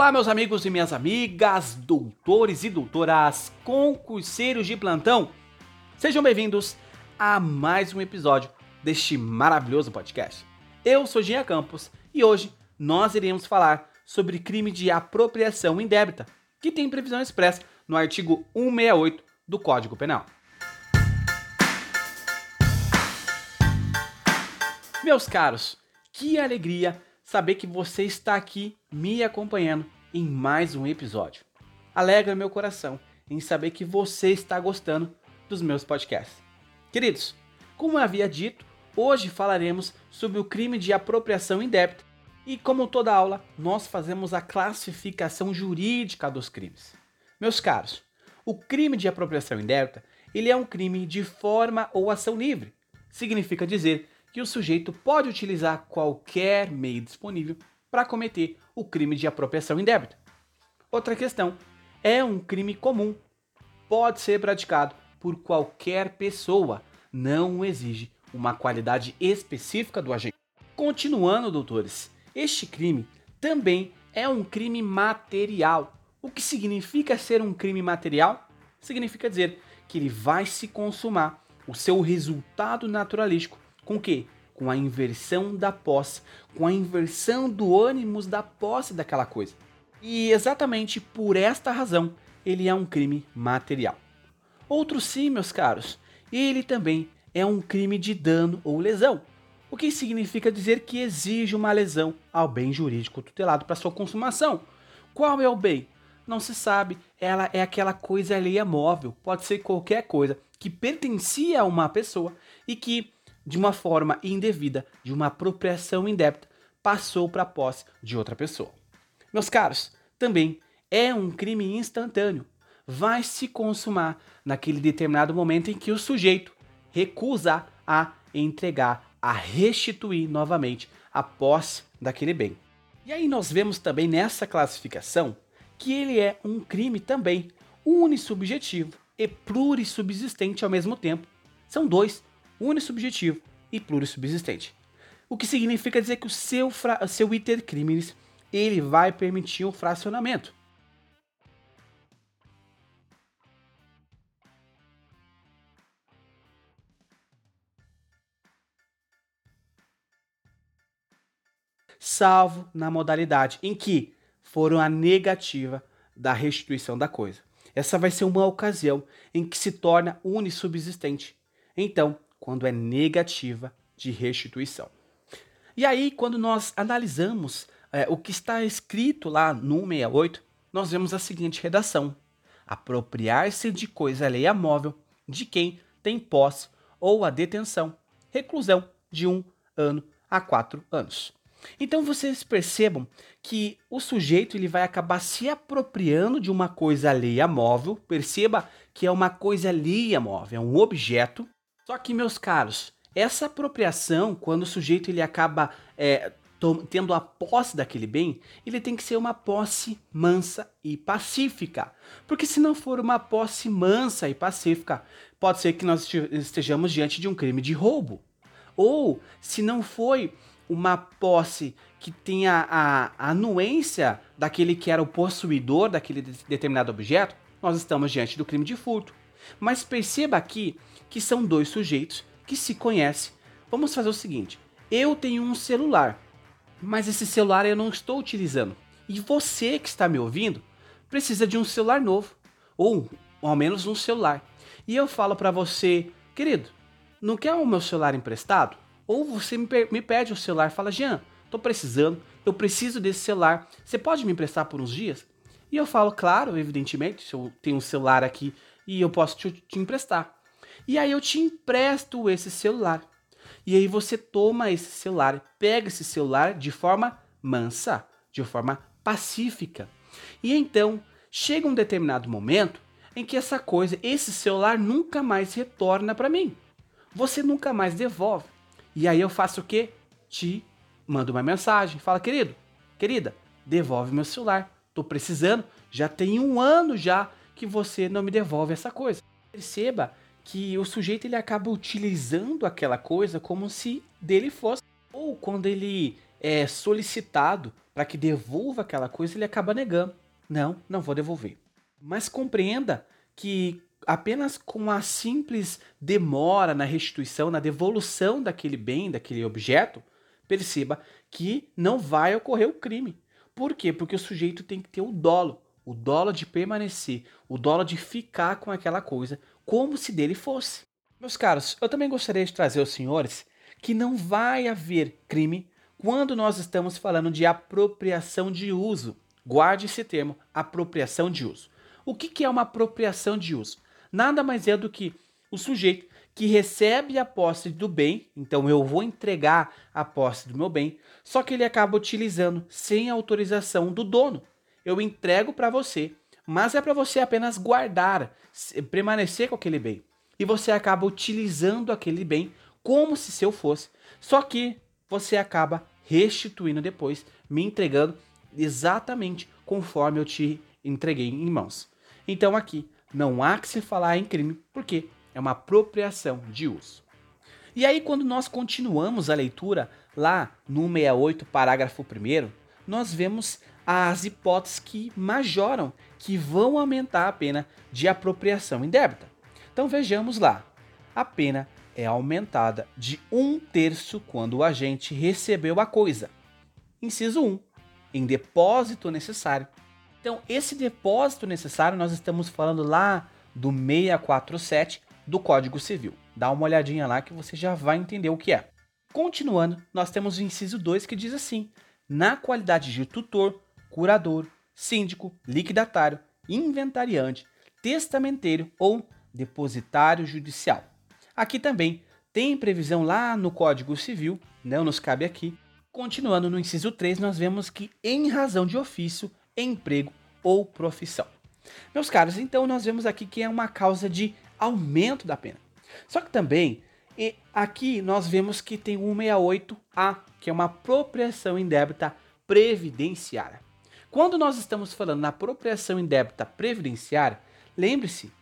Olá, meus amigos e minhas amigas, doutores e doutoras, concurseiros de plantão. Sejam bem-vindos a mais um episódio deste maravilhoso podcast. Eu sou Ginha Campos e hoje nós iremos falar sobre crime de apropriação indébita, que tem previsão expressa no artigo 168 do Código Penal. Meus caros, que alegria saber que você está aqui me acompanhando em mais um episódio. Alegra meu coração em saber que você está gostando dos meus podcasts. Queridos, como eu havia dito, hoje falaremos sobre o crime de apropriação indébita e, como toda aula, nós fazemos a classificação jurídica dos crimes. Meus caros, o crime de apropriação indébita ele é um crime de forma ou ação livre. Significa dizer que o sujeito pode utilizar qualquer meio disponível para cometer o crime de apropriação indébita. Outra questão, é um crime comum. Pode ser praticado por qualquer pessoa, não exige uma qualidade específica do agente. Continuando, doutores, este crime também é um crime material. O que significa ser um crime material? Significa dizer que ele vai se consumar o seu resultado naturalístico com o quê? Com a inversão da posse, com a inversão do ânimos da posse daquela coisa. E exatamente por esta razão, ele é um crime material. Outro sim, meus caros, ele também é um crime de dano ou lesão, o que significa dizer que exige uma lesão ao bem jurídico tutelado para sua consumação. Qual é o bem? Não se sabe, ela é aquela coisa alheia móvel, pode ser qualquer coisa que pertencia a uma pessoa e que de uma forma indevida, de uma apropriação indébita, passou para a posse de outra pessoa. Meus caros, também é um crime instantâneo. Vai se consumar naquele determinado momento em que o sujeito recusa a entregar, a restituir novamente a posse daquele bem. E aí nós vemos também nessa classificação que ele é um crime também unissubjetivo e plurissubsistente ao mesmo tempo. São dois unissubjetivo e plurissubsistente. O que significa dizer que o seu, seu iter criminis ele vai permitir o fracionamento. Salvo na modalidade em que foram a negativa da restituição da coisa. Essa vai ser uma ocasião em que se torna unissubsistente. Então, quando é negativa de restituição. E aí, quando nós analisamos é, o que está escrito lá no 168, nós vemos a seguinte redação: apropriar-se de coisa alheia móvel de quem tem posse ou a detenção, reclusão de um ano a quatro anos. Então vocês percebam que o sujeito ele vai acabar se apropriando de uma coisa alheia móvel. Perceba que é uma coisa alheia móvel, é um objeto só que, meus caros, essa apropriação, quando o sujeito ele acaba é, tendo a posse daquele bem, ele tem que ser uma posse mansa e pacífica. Porque se não for uma posse mansa e pacífica, pode ser que nós estejamos diante de um crime de roubo. Ou se não foi uma posse que tenha a, a anuência daquele que era o possuidor daquele determinado objeto, nós estamos diante do crime de furto. Mas perceba aqui que são dois sujeitos que se conhecem. Vamos fazer o seguinte: eu tenho um celular, mas esse celular eu não estou utilizando. E você que está me ouvindo precisa de um celular novo, ou ao menos um celular. E eu falo para você, querido, não quer o meu celular emprestado? Ou você me, pede o celular, fala, Jean, tô precisando, eu preciso desse celular, você pode me emprestar por uns dias? E eu falo, claro, evidentemente, se eu tenho um celular aqui e eu posso te, te emprestar. E aí eu te empresto esse celular. E aí você toma esse celular, pega esse celular de forma mansa, de forma pacífica. E então chega um determinado momento em que essa coisa, esse celular nunca mais retorna para mim. Você nunca mais devolve. E aí eu faço o quê? Te mando uma mensagem, fala, querido, querida, devolve meu celular. Tô precisando, já tem um ano já que você não me devolve essa coisa. Perceba que o sujeito ele acaba utilizando aquela coisa como se dele fosse. Ou quando ele é solicitado para que devolva aquela coisa, ele acaba negando. Não, não vou devolver. Mas compreenda que apenas com a simples demora na restituição, na devolução daquele bem, daquele objeto, perceba que não vai ocorrer o crime. Por quê? Porque o sujeito tem que ter o dolo, o dolo de permanecer, o dolo de ficar com aquela coisa como se dele fosse. Meus caros, eu também gostaria de trazer aos senhores que não vai haver crime quando nós estamos falando de apropriação de uso. Guarde esse termo, apropriação de uso. O que, que é uma apropriação de uso? Nada mais é do que o sujeito que recebe a posse do bem, então eu vou entregar a posse do meu bem, só que ele acaba utilizando sem autorização do dono. Eu entrego para você, mas é para você apenas guardar, permanecer com aquele bem. E você acaba utilizando aquele bem como se seu fosse, só que você acaba restituindo depois, me entregando exatamente conforme eu te entreguei em mãos. Então aqui não há que se falar em crime, porque é uma apropriação de uso. E aí, quando nós continuamos a leitura, lá no 68, parágrafo 1, nós vemos as hipóteses que majoram, que vão aumentar a pena de apropriação indébita. Então vejamos lá. A pena é aumentada de um terço quando o agente recebeu a coisa. Inciso 1. Em depósito necessário. Então, esse depósito necessário, nós estamos falando lá do 647 do Código Civil. Dá uma olhadinha lá que você já vai entender o que é. Continuando, nós temos o inciso 2 que diz assim: na qualidade de tutor, curador, síndico, liquidatário, inventariante, testamenteiro ou depositário judicial. Aqui também tem previsão lá no Código Civil, não nos cabe aqui. Continuando no inciso 3, nós vemos que em razão de ofício, emprego ou profissão. Meus caros, então nós vemos aqui que é uma causa de aumento da pena. Só que também, e aqui nós vemos que tem 168A, que é uma apropriação indébita previdenciária. Quando nós estamos falando na apropriação indébita previdenciária, lembre-se,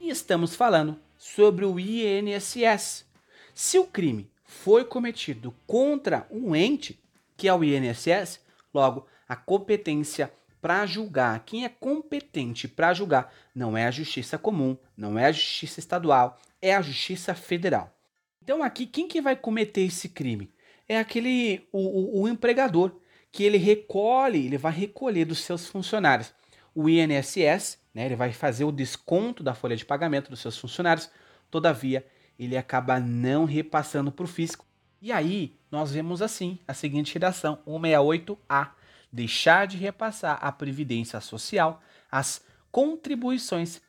estamos falando sobre o INSS. Se o crime foi cometido contra um ente, que é o INSS, logo a competência para julgar, quem é competente para julgar, não é a justiça comum, não é a justiça estadual, é a justiça federal. Então aqui quem que vai cometer esse crime? É aquele o, o, o empregador que ele recolhe, ele vai recolher dos seus funcionários. O INSS, né, ele vai fazer o desconto da folha de pagamento dos seus funcionários, todavia ele acaba não repassando para o fisco. E aí nós vemos assim a seguinte redação 168A deixar de repassar à Previdência Social as contribuições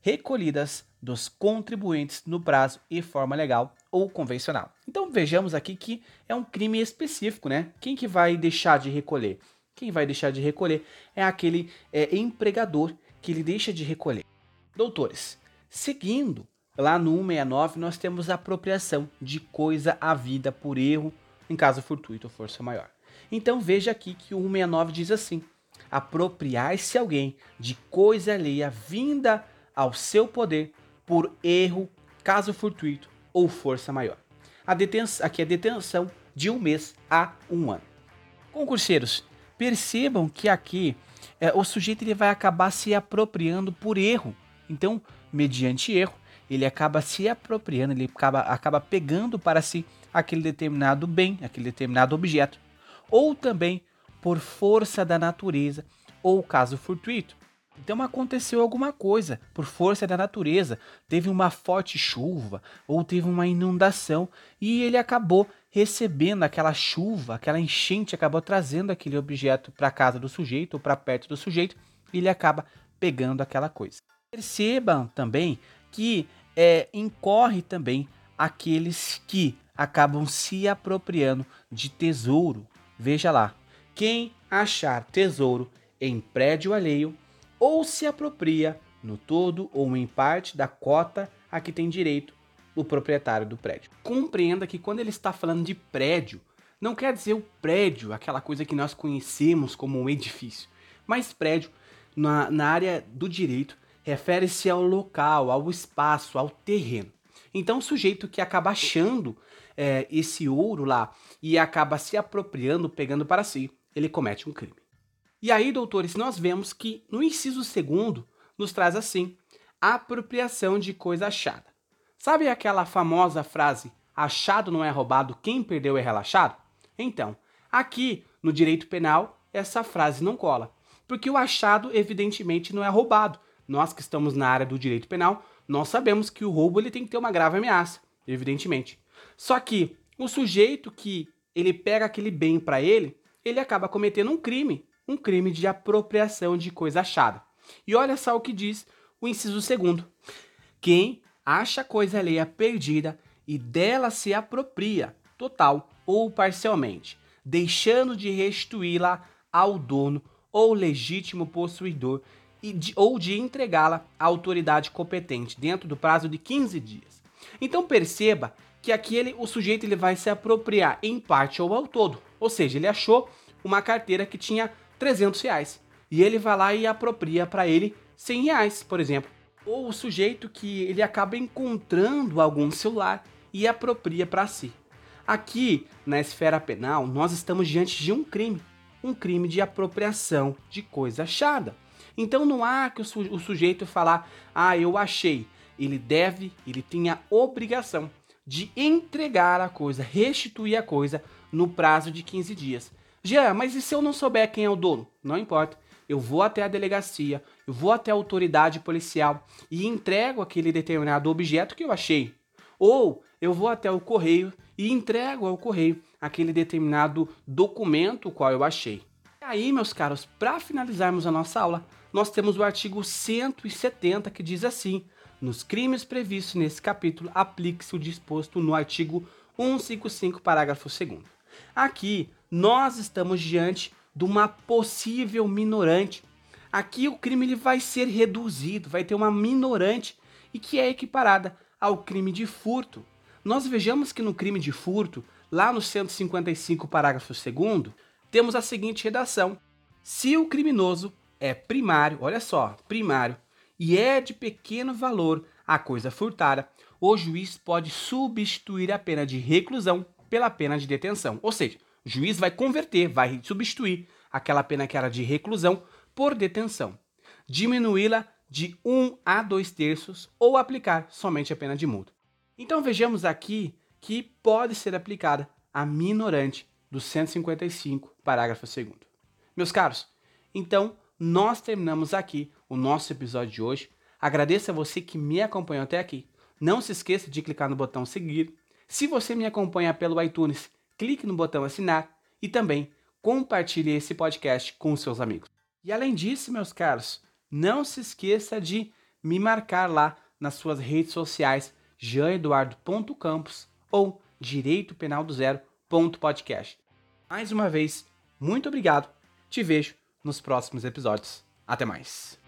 recolhidas dos contribuintes no prazo e forma legal ou convencional. Então vejamos aqui que é um crime específico, né? Quem que vai deixar de recolher? Quem vai deixar de recolher é aquele é, empregador que ele deixa de recolher. Doutores, seguindo lá no 169 nós temos a apropriação de coisa à vida por erro em caso fortuito ou força maior. Então veja aqui que o 169 diz assim: apropriar-se alguém de coisa alheia vinda ao seu poder por erro, caso fortuito ou força maior. A detenção, aqui é detenção de um mês a um ano. Concurseiros, percebam que aqui é, o sujeito ele vai acabar se apropriando por erro. Então, mediante erro, ele acaba se apropriando, ele acaba, acaba pegando para si aquele determinado bem, aquele determinado objeto ou também por força da natureza ou caso fortuito. Então aconteceu alguma coisa por força da natureza, teve uma forte chuva ou teve uma inundação e ele acabou recebendo aquela chuva, aquela enchente acabou trazendo aquele objeto para casa do sujeito ou para perto do sujeito e ele acaba pegando aquela coisa. Percebam também que é, incorre também aqueles que acabam se apropriando de tesouro Veja lá: quem achar tesouro em prédio alheio ou se apropria no todo ou em parte da cota a que tem direito o proprietário do prédio. Compreenda que quando ele está falando de prédio, não quer dizer o prédio, aquela coisa que nós conhecemos como um edifício, mas prédio na, na área do direito refere-se ao local, ao espaço, ao terreno. Então, o sujeito que acaba achando é, esse ouro lá e acaba se apropriando, pegando para si, ele comete um crime. E aí, doutores, nós vemos que no inciso segundo nos traz assim: apropriação de coisa achada. Sabe aquela famosa frase: achado não é roubado, quem perdeu é relaxado? Então, aqui no direito penal, essa frase não cola, porque o achado evidentemente não é roubado. Nós que estamos na área do direito penal, nós sabemos que o roubo ele tem que ter uma grave ameaça, evidentemente. Só que o sujeito que ele pega aquele bem para ele, ele acaba cometendo um crime, um crime de apropriação de coisa achada. E olha só o que diz o inciso segundo. Quem acha coisa alheia perdida e dela se apropria, total ou parcialmente, deixando de restituí-la ao dono ou legítimo possuidor de, ou de entregá-la à autoridade competente dentro do prazo de 15 dias. Então perceba que aqui ele, o sujeito ele vai se apropriar em parte ou ao todo. Ou seja, ele achou uma carteira que tinha 300 reais e ele vai lá e apropria para ele 100 reais, por exemplo. Ou o sujeito que ele acaba encontrando algum celular e apropria para si. Aqui, na esfera penal, nós estamos diante de um crime, um crime de apropriação de coisa achada. Então não há que o, su o sujeito falar, ah, eu achei. Ele deve, ele tem a obrigação de entregar a coisa, restituir a coisa no prazo de 15 dias. Jean, mas e se eu não souber quem é o dono? Não importa. Eu vou até a delegacia, eu vou até a autoridade policial e entrego aquele determinado objeto que eu achei. Ou eu vou até o correio e entrego ao correio aquele determinado documento qual eu achei. E aí, meus caros, para finalizarmos a nossa aula, nós temos o artigo 170 que diz assim: nos crimes previstos nesse capítulo, aplique-se o disposto no artigo 155, parágrafo 2. Aqui, nós estamos diante de uma possível minorante. Aqui, o crime ele vai ser reduzido, vai ter uma minorante e que é equiparada ao crime de furto. Nós vejamos que no crime de furto, lá no 155, parágrafo 2, temos a seguinte redação: se o criminoso é primário, olha só, primário, e é de pequeno valor a coisa furtada, o juiz pode substituir a pena de reclusão pela pena de detenção. Ou seja, o juiz vai converter, vai substituir aquela pena que era de reclusão por detenção, diminuí-la de 1 a 2 terços ou aplicar somente a pena de multa. Então vejamos aqui que pode ser aplicada a minorante do 155, parágrafo 2. Meus caros, então nós terminamos aqui o nosso episódio de hoje. Agradeço a você que me acompanhou até aqui. Não se esqueça de clicar no botão seguir. Se você me acompanha pelo iTunes, clique no botão assinar e também compartilhe esse podcast com seus amigos. E além disso, meus caros, não se esqueça de me marcar lá nas suas redes sociais janeduardo.campos ou direito penal do. Mais uma vez, muito obrigado. Te vejo nos próximos episódios. Até mais.